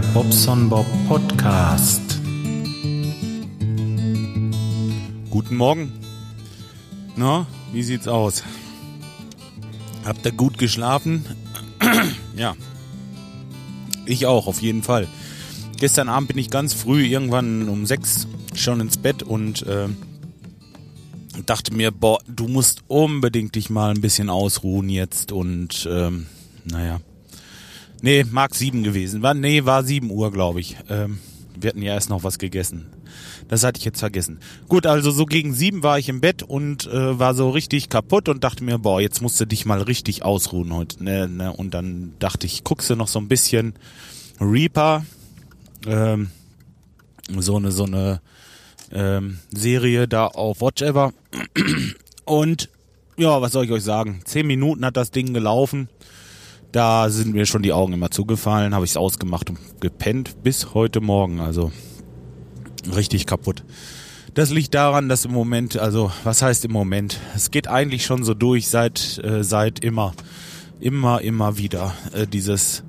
Bobson Bob Podcast. Guten Morgen. Na, wie sieht's aus? Habt ihr gut geschlafen? ja. Ich auch, auf jeden Fall. Gestern Abend bin ich ganz früh, irgendwann um sechs, schon ins Bett und äh, dachte mir, boah, du musst unbedingt dich mal ein bisschen ausruhen jetzt und ähm, naja. Nee, mag sieben gewesen. War, nee, war sieben Uhr, glaube ich. Ähm, wir hatten ja erst noch was gegessen. Das hatte ich jetzt vergessen. Gut, also so gegen sieben war ich im Bett und äh, war so richtig kaputt und dachte mir, boah, jetzt musst du dich mal richtig ausruhen heute. Ne, ne? Und dann dachte ich, guckst du noch so ein bisschen Reaper, ähm, so eine so eine ähm, Serie da auf Watch Ever. Und ja, was soll ich euch sagen? Zehn Minuten hat das Ding gelaufen. Da sind mir schon die Augen immer zugefallen, habe ich es ausgemacht und gepennt bis heute Morgen. Also richtig kaputt. Das liegt daran, dass im Moment, also was heißt im Moment? Es geht eigentlich schon so durch seit äh, seit immer, immer, immer wieder äh, dieses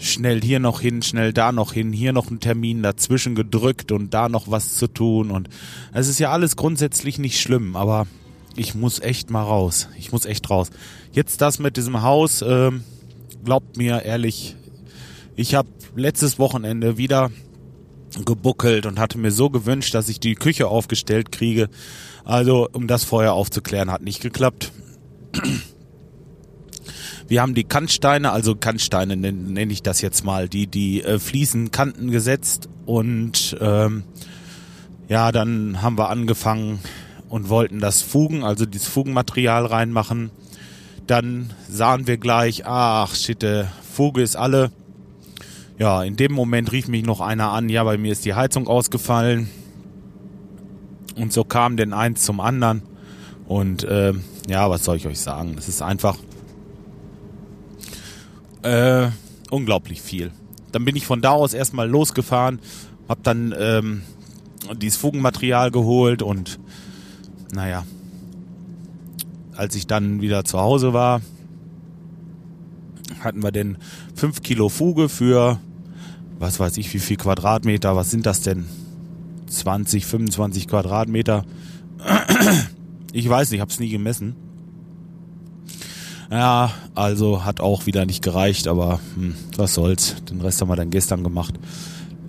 schnell hier noch hin, schnell da noch hin, hier noch ein Termin dazwischen gedrückt und da noch was zu tun und es ist ja alles grundsätzlich nicht schlimm, aber ich muss echt mal raus. Ich muss echt raus. Jetzt das mit diesem Haus, äh, glaubt mir ehrlich, ich habe letztes Wochenende wieder gebuckelt und hatte mir so gewünscht, dass ich die Küche aufgestellt kriege. Also, um das vorher aufzuklären, hat nicht geklappt. Wir haben die Kantsteine, also Kantsteine nenne nenn ich das jetzt mal, die die äh, Fliesenkanten gesetzt und ähm, ja, dann haben wir angefangen und wollten das Fugen, also dieses Fugenmaterial reinmachen. Dann sahen wir gleich, ach shit, der Fuge ist alle. Ja, in dem Moment rief mich noch einer an, ja, bei mir ist die Heizung ausgefallen. Und so kam denn eins zum anderen. Und äh, ja, was soll ich euch sagen? Es ist einfach äh, unglaublich viel. Dann bin ich von da aus erstmal losgefahren, hab dann ähm, dieses Fugenmaterial geholt und naja, als ich dann wieder zu Hause war, hatten wir denn 5 Kilo Fuge für, was weiß ich, wie viel Quadratmeter, was sind das denn? 20, 25 Quadratmeter. Ich weiß nicht, hab's nie gemessen. Ja, also hat auch wieder nicht gereicht, aber hm, was soll's. Den Rest haben wir dann gestern gemacht.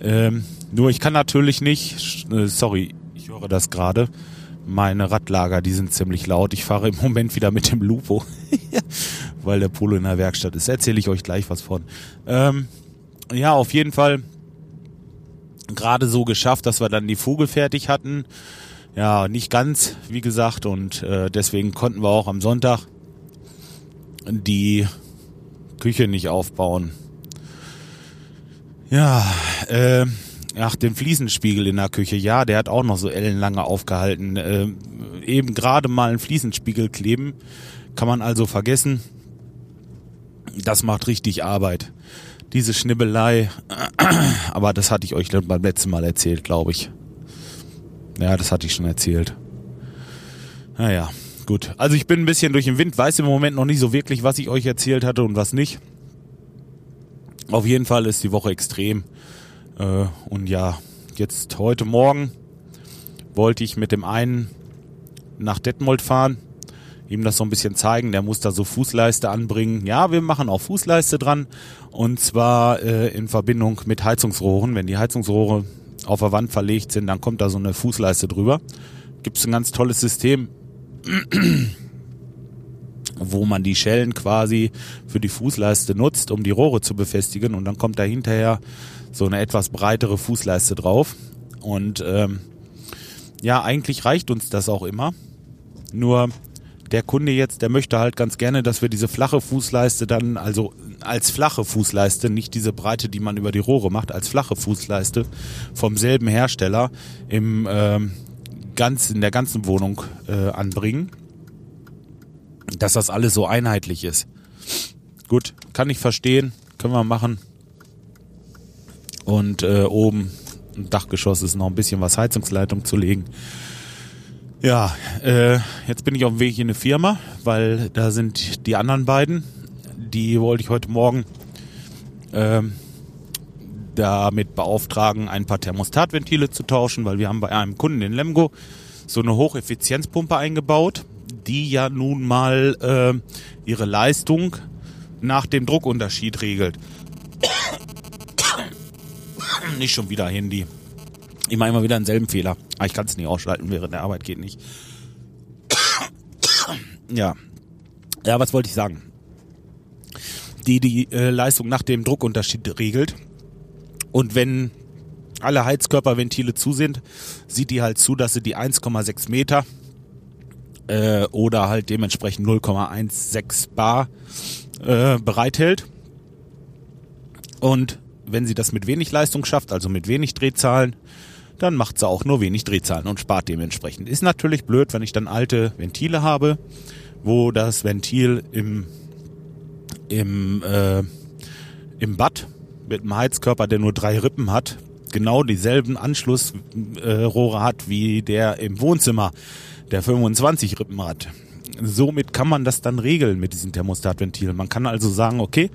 Ähm, nur ich kann natürlich nicht, äh, sorry, ich höre das gerade. Meine Radlager, die sind ziemlich laut. Ich fahre im Moment wieder mit dem Lupo, weil der Polo in der Werkstatt ist. Erzähle ich euch gleich was von. Ähm, ja, auf jeden Fall gerade so geschafft, dass wir dann die Fuge fertig hatten. Ja, nicht ganz, wie gesagt, und äh, deswegen konnten wir auch am Sonntag die Küche nicht aufbauen. Ja, äh, ach, den Fliesenspiegel in der Küche, ja, der hat auch noch so ellenlange aufgehalten. Äh, eben gerade mal einen Fliesenspiegel kleben, kann man also vergessen. Das macht richtig Arbeit. Diese Schnibbelei, aber das hatte ich euch beim letzten Mal erzählt, glaube ich. Ja, das hatte ich schon erzählt. Naja, gut. Also ich bin ein bisschen durch den Wind, weiß im Moment noch nicht so wirklich, was ich euch erzählt hatte und was nicht. Auf jeden Fall ist die Woche extrem. Äh, und ja, jetzt heute Morgen wollte ich mit dem einen nach Detmold fahren, ihm das so ein bisschen zeigen. Der muss da so Fußleiste anbringen. Ja, wir machen auch Fußleiste dran. Und zwar äh, in Verbindung mit Heizungsrohren. Wenn die Heizungsrohre auf der Wand verlegt sind, dann kommt da so eine Fußleiste drüber. Gibt es ein ganz tolles System, wo man die Schellen quasi für die Fußleiste nutzt, um die Rohre zu befestigen. Und dann kommt da hinterher so eine etwas breitere Fußleiste drauf. Und ähm, ja, eigentlich reicht uns das auch immer. Nur der Kunde jetzt, der möchte halt ganz gerne, dass wir diese flache Fußleiste dann, also als flache Fußleiste, nicht diese Breite, die man über die Rohre macht, als flache Fußleiste vom selben Hersteller im ähm, ganz in der ganzen Wohnung äh, anbringen, dass das alles so einheitlich ist. Gut, kann ich verstehen, können wir machen. Und äh, oben im Dachgeschoss ist noch ein bisschen was Heizungsleitung zu legen. Ja, äh, jetzt bin ich auf dem Weg in eine Firma, weil da sind die anderen beiden. Die wollte ich heute Morgen äh, damit beauftragen, ein paar Thermostatventile zu tauschen, weil wir haben bei einem Kunden in Lemgo so eine Hocheffizienzpumpe eingebaut, die ja nun mal äh, ihre Leistung nach dem Druckunterschied regelt. nicht schon wieder Handy. Ich mache immer wieder denselben Fehler. Aber ich kann es nicht ausschalten, während der Arbeit geht nicht. ja. Ja, was wollte ich sagen? Die die äh, Leistung nach dem Druckunterschied regelt. Und wenn alle Heizkörperventile zu sind, sieht die halt zu, dass sie die 1,6 Meter äh, oder halt dementsprechend 0,16 Bar äh, bereithält. Und wenn sie das mit wenig Leistung schafft, also mit wenig Drehzahlen, dann macht sie auch nur wenig Drehzahlen und spart dementsprechend. Ist natürlich blöd, wenn ich dann alte Ventile habe, wo das Ventil im, im, äh, im Bad mit einem Heizkörper, der nur drei Rippen hat, genau dieselben Anschlussrohre äh, hat wie der im Wohnzimmer, der 25 Rippen hat. Somit kann man das dann regeln mit diesem Thermostatventil. Man kann also sagen, okay,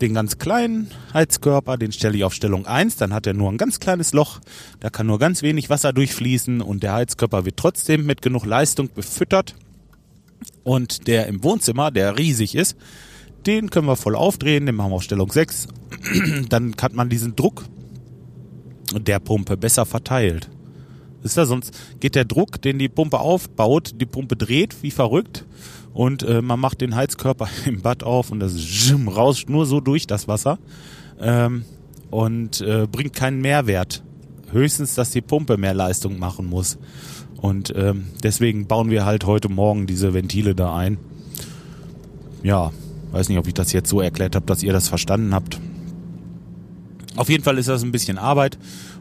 den ganz kleinen Heizkörper, den stelle ich auf Stellung 1, dann hat er nur ein ganz kleines Loch, da kann nur ganz wenig Wasser durchfließen und der Heizkörper wird trotzdem mit genug Leistung befüttert. Und der im Wohnzimmer, der riesig ist, den können wir voll aufdrehen, den machen wir auf Stellung 6. dann hat man diesen Druck der Pumpe besser verteilt. Ist da sonst geht der Druck, den die Pumpe aufbaut, die Pumpe dreht wie verrückt und äh, man macht den Heizkörper im Bad auf und das Jim rauscht nur so durch das Wasser ähm, und äh, bringt keinen Mehrwert. Höchstens, dass die Pumpe mehr Leistung machen muss. Und ähm, deswegen bauen wir halt heute Morgen diese Ventile da ein. Ja, weiß nicht, ob ich das jetzt so erklärt habe, dass ihr das verstanden habt. Auf jeden Fall ist das ein bisschen Arbeit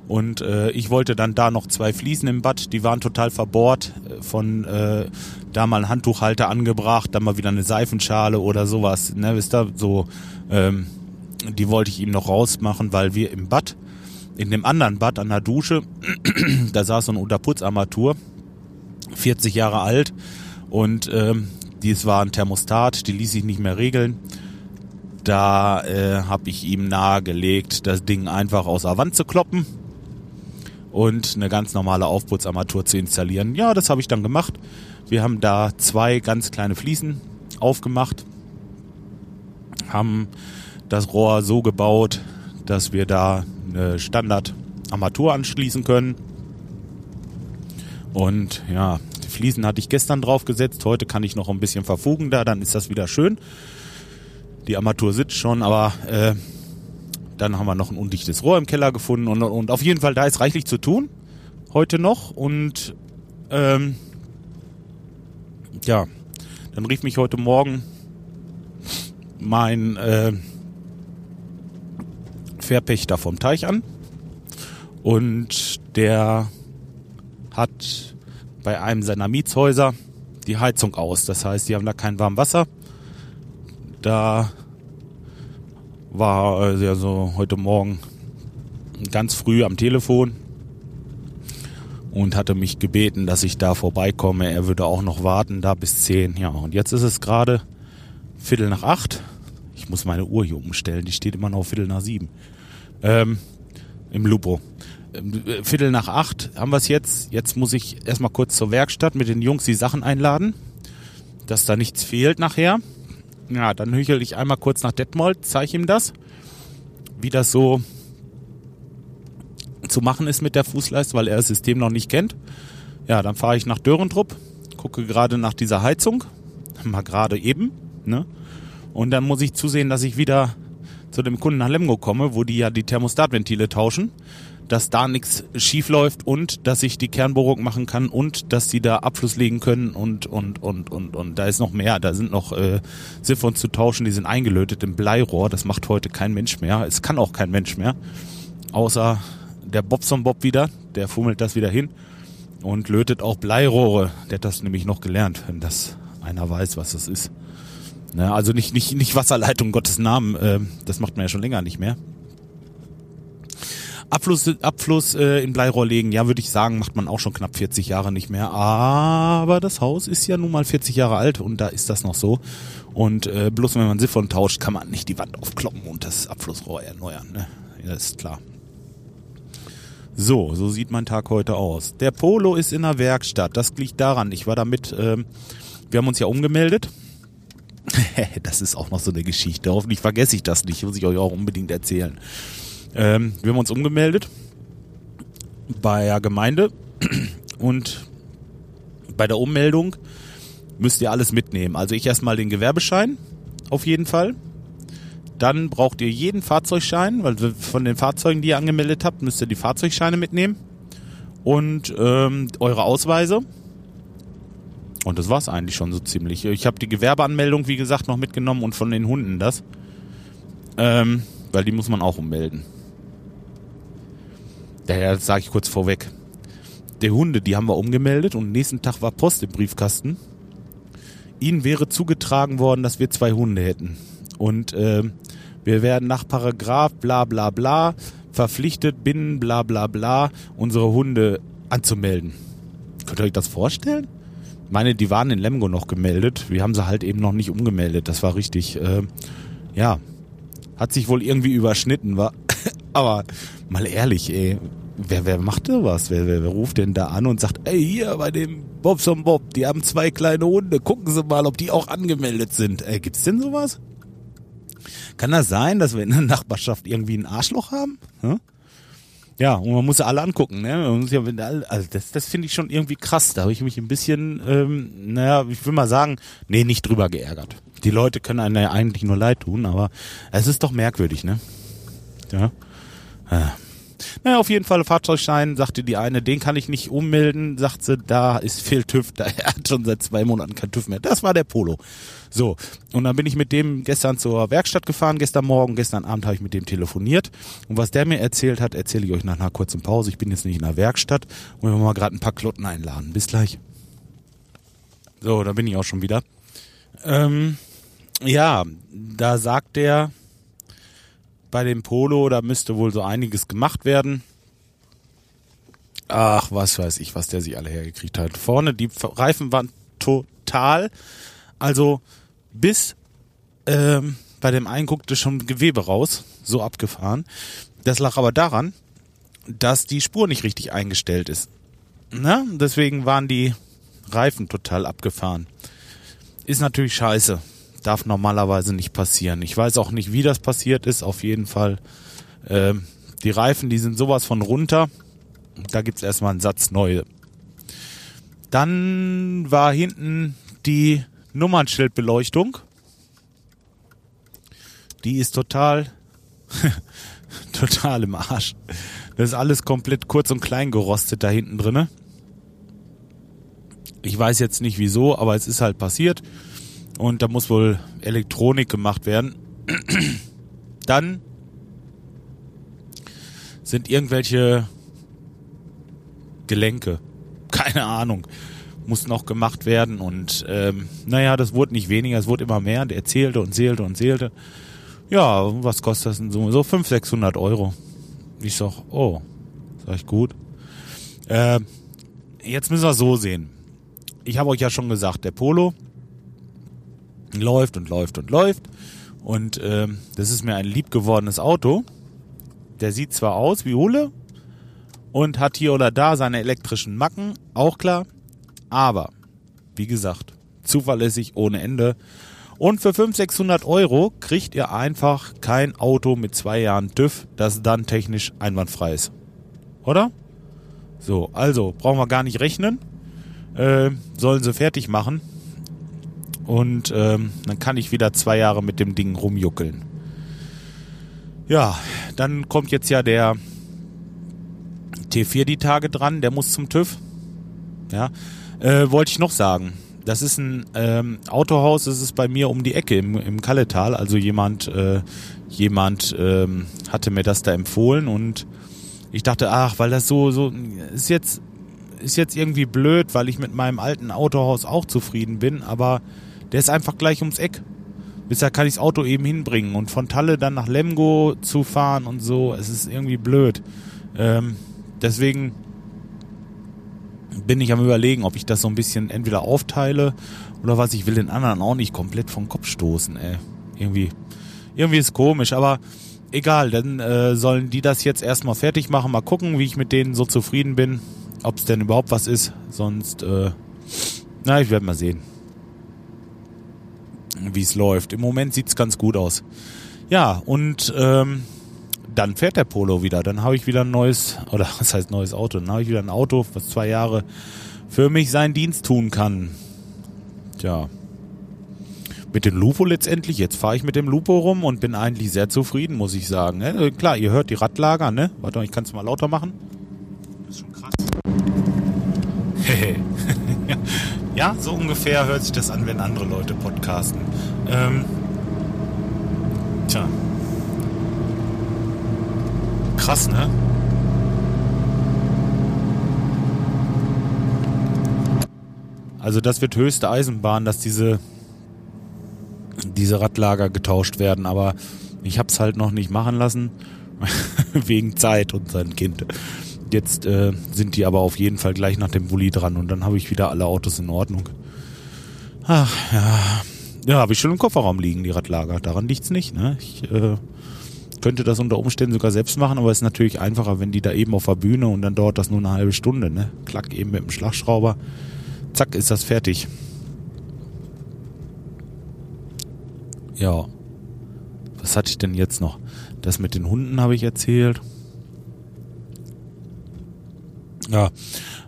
und äh, ich wollte dann da noch zwei Fliesen im Bad, die waren total verbohrt, äh, von äh, da mal ein Handtuchhalter angebracht, dann mal wieder eine Seifenschale oder sowas, ne, wisst ihr, so, ähm, die wollte ich ihm noch rausmachen, weil wir im Bad, in dem anderen Bad an der Dusche, da saß so ein Unterputzarmatur, 40 Jahre alt und ähm, dies war ein Thermostat, die ließ sich nicht mehr regeln. Da äh, habe ich ihm nahegelegt, das Ding einfach aus der Wand zu kloppen und eine ganz normale Aufputzarmatur zu installieren. Ja, das habe ich dann gemacht. Wir haben da zwei ganz kleine Fliesen aufgemacht, haben das Rohr so gebaut, dass wir da eine Standard-Armatur anschließen können. Und ja, die Fliesen hatte ich gestern draufgesetzt. Heute kann ich noch ein bisschen verfugen da, dann ist das wieder schön. Die Armatur sitzt schon, aber äh, dann haben wir noch ein undichtes Rohr im Keller gefunden und, und auf jeden Fall da ist reichlich zu tun heute noch. Und ähm, ja, dann rief mich heute Morgen mein äh, Verpächter vom Teich an. Und der hat bei einem seiner Mietshäuser die Heizung aus. Das heißt, die haben da kein warmes Wasser. Da war also so heute Morgen ganz früh am Telefon und hatte mich gebeten, dass ich da vorbeikomme. Er würde auch noch warten, da bis zehn. Ja, und jetzt ist es gerade Viertel nach acht. Ich muss meine Uhr hier umstellen, die steht immer noch Viertel nach sieben. Ähm, Im Lupo. Ähm, Viertel nach acht haben wir es jetzt. Jetzt muss ich erstmal kurz zur Werkstatt mit den Jungs die Sachen einladen, dass da nichts fehlt nachher. Ja, dann hüchel ich einmal kurz nach Detmold, zeige ihm das, wie das so zu machen ist mit der Fußleiste, weil er das System noch nicht kennt. Ja, dann fahre ich nach Dörentrupp, gucke gerade nach dieser Heizung, mal gerade eben, ne? Und dann muss ich zusehen, dass ich wieder zu dem Kunden nach Lemgo komme, wo die ja die Thermostatventile tauschen dass da nichts schief läuft und dass ich die Kernbohrung machen kann und dass die da Abfluss legen können und und und und und da ist noch mehr. Da sind noch äh, Siphons zu tauschen, die sind eingelötet im Bleirohr. Das macht heute kein Mensch mehr. Es kann auch kein Mensch mehr, außer der Bobson Bob wieder. Der fummelt das wieder hin und lötet auch Bleirohre. Der hat das nämlich noch gelernt, wenn das einer weiß, was das ist. Ne, also nicht nicht nicht Wasserleitung Gottes Namen. Äh, das macht man ja schon länger nicht mehr. Abfluss, Abfluss äh, in Bleirohr legen, ja, würde ich sagen, macht man auch schon knapp 40 Jahre nicht mehr. Aber das Haus ist ja nun mal 40 Jahre alt und da ist das noch so. Und äh, bloß wenn man Siphon tauscht, kann man nicht die Wand aufkloppen und das Abflussrohr erneuern. Ne? Ja, ist klar. So, so sieht mein Tag heute aus. Der Polo ist in der Werkstatt. Das liegt daran, ich war damit, ähm, wir haben uns ja umgemeldet. das ist auch noch so eine Geschichte. Hoffentlich vergesse ich das nicht, muss ich euch auch unbedingt erzählen. Ähm, wir haben uns umgemeldet bei der Gemeinde und bei der Ummeldung müsst ihr alles mitnehmen. Also ich erstmal den Gewerbeschein, auf jeden Fall. Dann braucht ihr jeden Fahrzeugschein, weil von den Fahrzeugen, die ihr angemeldet habt, müsst ihr die Fahrzeugscheine mitnehmen. Und ähm, eure Ausweise. Und das war's eigentlich schon so ziemlich. Ich habe die Gewerbeanmeldung, wie gesagt, noch mitgenommen und von den Hunden das. Ähm, weil die muss man auch ummelden. Daher das sage ich kurz vorweg. Die Hunde, die haben wir umgemeldet und nächsten Tag war Post im Briefkasten. Ihnen wäre zugetragen worden, dass wir zwei Hunde hätten. Und äh, wir werden nach Paragraph bla bla bla verpflichtet, binnen bla bla bla unsere Hunde anzumelden. Könnt ihr euch das vorstellen? Meine, die waren in Lemgo noch gemeldet. Wir haben sie halt eben noch nicht umgemeldet. Das war richtig, äh, ja, hat sich wohl irgendwie überschnitten, war. Aber mal ehrlich, ey, wer, wer macht da was? Wer, wer, wer ruft denn da an und sagt, ey, hier bei dem Bobson Bob, die haben zwei kleine Hunde, gucken Sie mal, ob die auch angemeldet sind. Ey, gibt's denn sowas? Kann das sein, dass wir in der Nachbarschaft irgendwie ein Arschloch haben? Hm? Ja, und man muss ja alle angucken, ne? Ja, also das, das finde ich schon irgendwie krass. Da habe ich mich ein bisschen, ähm, naja, ich will mal sagen, nee, nicht drüber geärgert. Die Leute können einem ja eigentlich nur leid tun, aber es ist doch merkwürdig, ne? Ja. Ah. Naja, auf jeden Fall Fahrzeugschein, sagte die eine, den kann ich nicht ummelden, sagt sie, da ist viel TÜV, da er hat schon seit zwei Monaten kein TÜV mehr. Das war der Polo. So, und dann bin ich mit dem gestern zur Werkstatt gefahren, gestern Morgen, gestern Abend habe ich mit dem telefoniert. Und was der mir erzählt hat, erzähle ich euch nach einer kurzen Pause. Ich bin jetzt nicht in der Werkstatt und wir mal gerade ein paar Klotten einladen. Bis gleich. So, da bin ich auch schon wieder. Ähm, ja, da sagt der, bei dem Polo, da müsste wohl so einiges gemacht werden. Ach, was weiß ich, was der sich alle hergekriegt hat. Vorne, die Reifen waren total, also bis ähm, bei dem einen guckte schon Gewebe raus, so abgefahren. Das lag aber daran, dass die Spur nicht richtig eingestellt ist. Na, deswegen waren die Reifen total abgefahren. Ist natürlich scheiße darf normalerweise nicht passieren. Ich weiß auch nicht, wie das passiert ist. Auf jeden Fall, äh, die Reifen, die sind sowas von runter. Da gibt's erstmal einen Satz neue. Dann war hinten die Nummernschildbeleuchtung. Die ist total, total im Arsch. Das ist alles komplett kurz und klein gerostet da hinten drinne. Ich weiß jetzt nicht wieso, aber es ist halt passiert. Und da muss wohl Elektronik gemacht werden. Dann sind irgendwelche Gelenke, keine Ahnung, muss noch gemacht werden. Und ähm, naja, das wurde nicht weniger, es wurde immer mehr. Und er zählte und zählte und zählte. Ja, was kostet das in Summe? So 500, 600 Euro. Ich sag, oh, sag ich gut. Äh, jetzt müssen wir so sehen. Ich habe euch ja schon gesagt, der Polo, läuft und läuft und läuft. Und ähm, das ist mir ein liebgewordenes Auto. Der sieht zwar aus wie Hule und hat hier oder da seine elektrischen Macken, auch klar. Aber, wie gesagt, zuverlässig ohne Ende. Und für 500, 600 Euro kriegt ihr einfach kein Auto mit zwei Jahren TÜV, das dann technisch einwandfrei ist. Oder? So, also brauchen wir gar nicht rechnen. Äh, sollen sie fertig machen. Und ähm, dann kann ich wieder zwei Jahre mit dem Ding rumjuckeln. Ja, dann kommt jetzt ja der T4 die Tage dran, der muss zum TÜV. Ja, äh, wollte ich noch sagen. Das ist ein ähm, Autohaus, das ist bei mir um die Ecke im, im Kalletal. Also jemand, äh, jemand ähm, hatte mir das da empfohlen und ich dachte, ach, weil das so, so ist jetzt, ist jetzt irgendwie blöd, weil ich mit meinem alten Autohaus auch zufrieden bin, aber der ist einfach gleich ums Eck. Bis da kann ich das Auto eben hinbringen. Und von Talle dann nach Lemgo zu fahren und so, es ist irgendwie blöd. Ähm, deswegen bin ich am überlegen, ob ich das so ein bisschen entweder aufteile oder was. Ich will den anderen auch nicht komplett vom Kopf stoßen, ey. Irgendwie, irgendwie ist komisch, aber egal, dann äh, sollen die das jetzt erstmal fertig machen. Mal gucken, wie ich mit denen so zufrieden bin. Ob es denn überhaupt was ist. Sonst, äh, na, ich werde mal sehen, wie es läuft. Im Moment sieht's ganz gut aus. Ja, und ähm, dann fährt der Polo wieder. Dann habe ich wieder ein neues, oder was heißt neues Auto? Dann habe ich wieder ein Auto, was zwei Jahre für mich seinen Dienst tun kann. Tja. Mit dem Lupo letztendlich, jetzt fahre ich mit dem Lupo rum und bin eigentlich sehr zufrieden, muss ich sagen. Ne? Klar, ihr hört die Radlager, ne? Warte mal, ich kann es mal lauter machen. Das ist schon krass. Ja, so ungefähr hört sich das an, wenn andere Leute podcasten. Ähm, tja. Krass, ne? Also das wird höchste Eisenbahn, dass diese diese Radlager getauscht werden, aber ich habe es halt noch nicht machen lassen wegen Zeit und sein Kind. Jetzt äh, sind die aber auf jeden Fall gleich nach dem Bulli dran und dann habe ich wieder alle Autos in Ordnung. Ach ja, ja, habe ich schon im Kofferraum liegen die Radlager. Daran liegt's nicht. Ne? Ich äh, könnte das unter Umständen sogar selbst machen, aber es ist natürlich einfacher, wenn die da eben auf der Bühne und dann dauert das nur eine halbe Stunde. Ne? Klack eben mit dem Schlagschrauber, zack ist das fertig. Ja. Was hatte ich denn jetzt noch? Das mit den Hunden habe ich erzählt. Ja,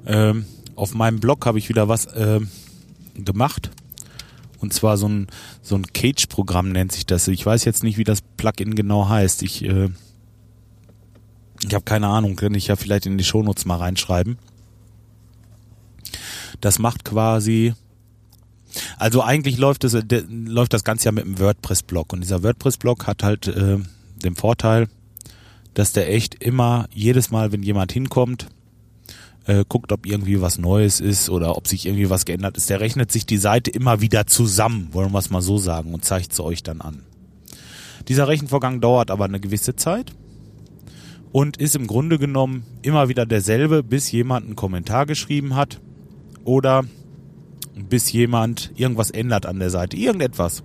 ähm, auf meinem Blog habe ich wieder was ähm, gemacht. Und zwar so ein, so ein Cage-Programm nennt sich das. Ich weiß jetzt nicht, wie das Plugin genau heißt. Ich, äh, ich habe keine Ahnung, kann ich ja vielleicht in die Shownotes mal reinschreiben. Das macht quasi also eigentlich läuft das, de, läuft das Ganze ja mit einem WordPress-Blog und dieser WordPress-Blog hat halt äh, den Vorteil, dass der echt immer jedes Mal, wenn jemand hinkommt, äh, guckt, ob irgendwie was Neues ist oder ob sich irgendwie was geändert ist. Der rechnet sich die Seite immer wieder zusammen, wollen wir es mal so sagen, und zeigt es euch dann an. Dieser Rechenvorgang dauert aber eine gewisse Zeit und ist im Grunde genommen immer wieder derselbe, bis jemand einen Kommentar geschrieben hat oder bis jemand irgendwas ändert an der Seite. Irgendetwas.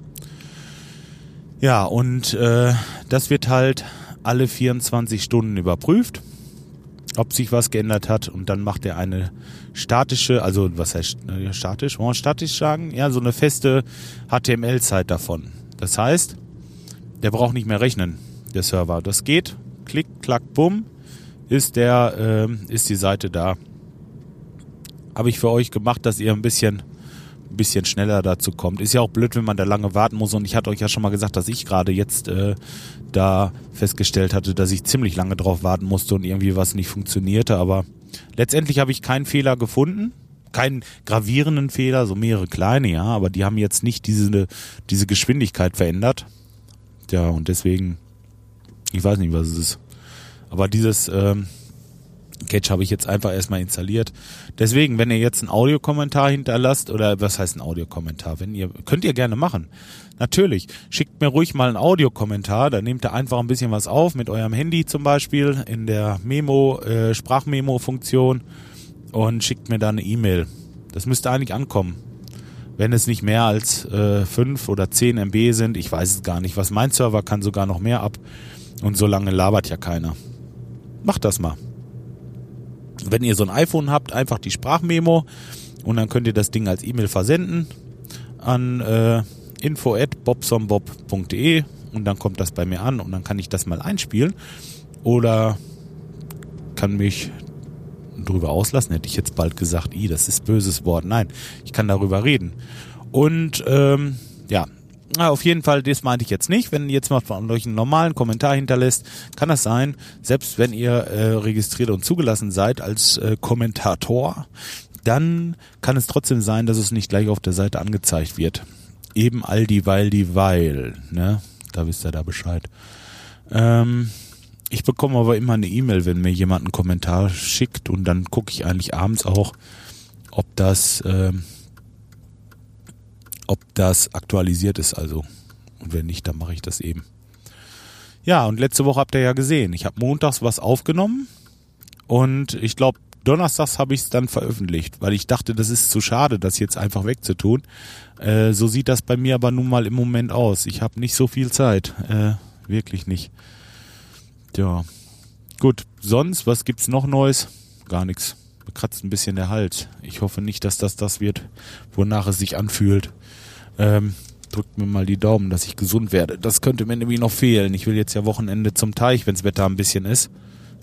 Ja, und äh, das wird halt alle 24 Stunden überprüft, ob sich was geändert hat. Und dann macht er eine statische, also was heißt äh, statisch? Wollen wir statisch sagen? Ja, so eine feste HTML-Zeit davon. Das heißt, der braucht nicht mehr rechnen, der Server. Das geht, klick, klack, bumm, ist der, äh, ist die Seite da. Habe ich für euch gemacht, dass ihr ein bisschen ein bisschen schneller dazu kommt. Ist ja auch blöd, wenn man da lange warten muss. Und ich hatte euch ja schon mal gesagt, dass ich gerade jetzt äh, da festgestellt hatte, dass ich ziemlich lange drauf warten musste und irgendwie was nicht funktionierte. Aber letztendlich habe ich keinen Fehler gefunden. Keinen gravierenden Fehler, so mehrere kleine, ja, aber die haben jetzt nicht diese, diese Geschwindigkeit verändert. Ja, und deswegen, ich weiß nicht, was es ist. Aber dieses, ähm, Catch habe ich jetzt einfach erstmal installiert. Deswegen, wenn ihr jetzt einen Audiokommentar hinterlasst, oder was heißt ein Audiokommentar? Wenn ihr, könnt ihr gerne machen. Natürlich. Schickt mir ruhig mal einen Audiokommentar, da nehmt ihr einfach ein bisschen was auf mit eurem Handy zum Beispiel in der Memo, äh, Sprachmemo-Funktion und schickt mir dann eine E-Mail. Das müsste eigentlich ankommen. Wenn es nicht mehr als äh, 5 oder 10 MB sind, ich weiß es gar nicht. Was mein Server kann sogar noch mehr ab. Und so lange labert ja keiner. Macht das mal wenn ihr so ein iPhone habt, einfach die Sprachmemo und dann könnt ihr das Ding als E-Mail versenden an äh, info@bobsombob.de und dann kommt das bei mir an und dann kann ich das mal einspielen oder kann mich drüber auslassen, hätte ich jetzt bald gesagt, i, das ist böses Wort. Nein, ich kann darüber reden. Und ähm, ja, na, auf jeden Fall, das meinte ich jetzt nicht. Wenn jetzt mal von euch einen normalen Kommentar hinterlässt, kann das sein, selbst wenn ihr äh, registriert und zugelassen seid als äh, Kommentator, dann kann es trotzdem sein, dass es nicht gleich auf der Seite angezeigt wird. Eben all die, weil die, weil, ne? Da wisst ihr da Bescheid. Ähm, ich bekomme aber immer eine E-Mail, wenn mir jemand einen Kommentar schickt und dann gucke ich eigentlich abends auch, ob das ähm, ob das aktualisiert ist also. Und wenn nicht, dann mache ich das eben. Ja, und letzte Woche habt ihr ja gesehen. Ich habe montags was aufgenommen und ich glaube, donnerstags habe ich es dann veröffentlicht, weil ich dachte, das ist zu schade, das jetzt einfach wegzutun. Äh, so sieht das bei mir aber nun mal im Moment aus. Ich habe nicht so viel Zeit. Äh, wirklich nicht. ja. Gut, sonst, was gibt's noch Neues? Gar nichts. Mir kratzt ein bisschen der Hals. Ich hoffe nicht, dass das das wird, wonach es sich anfühlt. Ähm, drückt mir mal die Daumen, dass ich gesund werde. Das könnte mir nämlich noch fehlen. Ich will jetzt ja Wochenende zum Teich, wenns Wetter ein bisschen ist.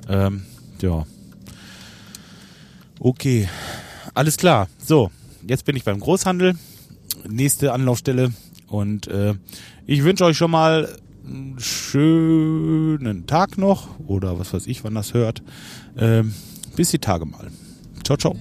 Ähm, ja. Okay. Alles klar. So, jetzt bin ich beim Großhandel. Nächste Anlaufstelle. Und äh, ich wünsche euch schon mal einen schönen Tag noch. Oder was weiß ich, wann das hört. Ähm, bis die Tage mal. Ciao, ciao.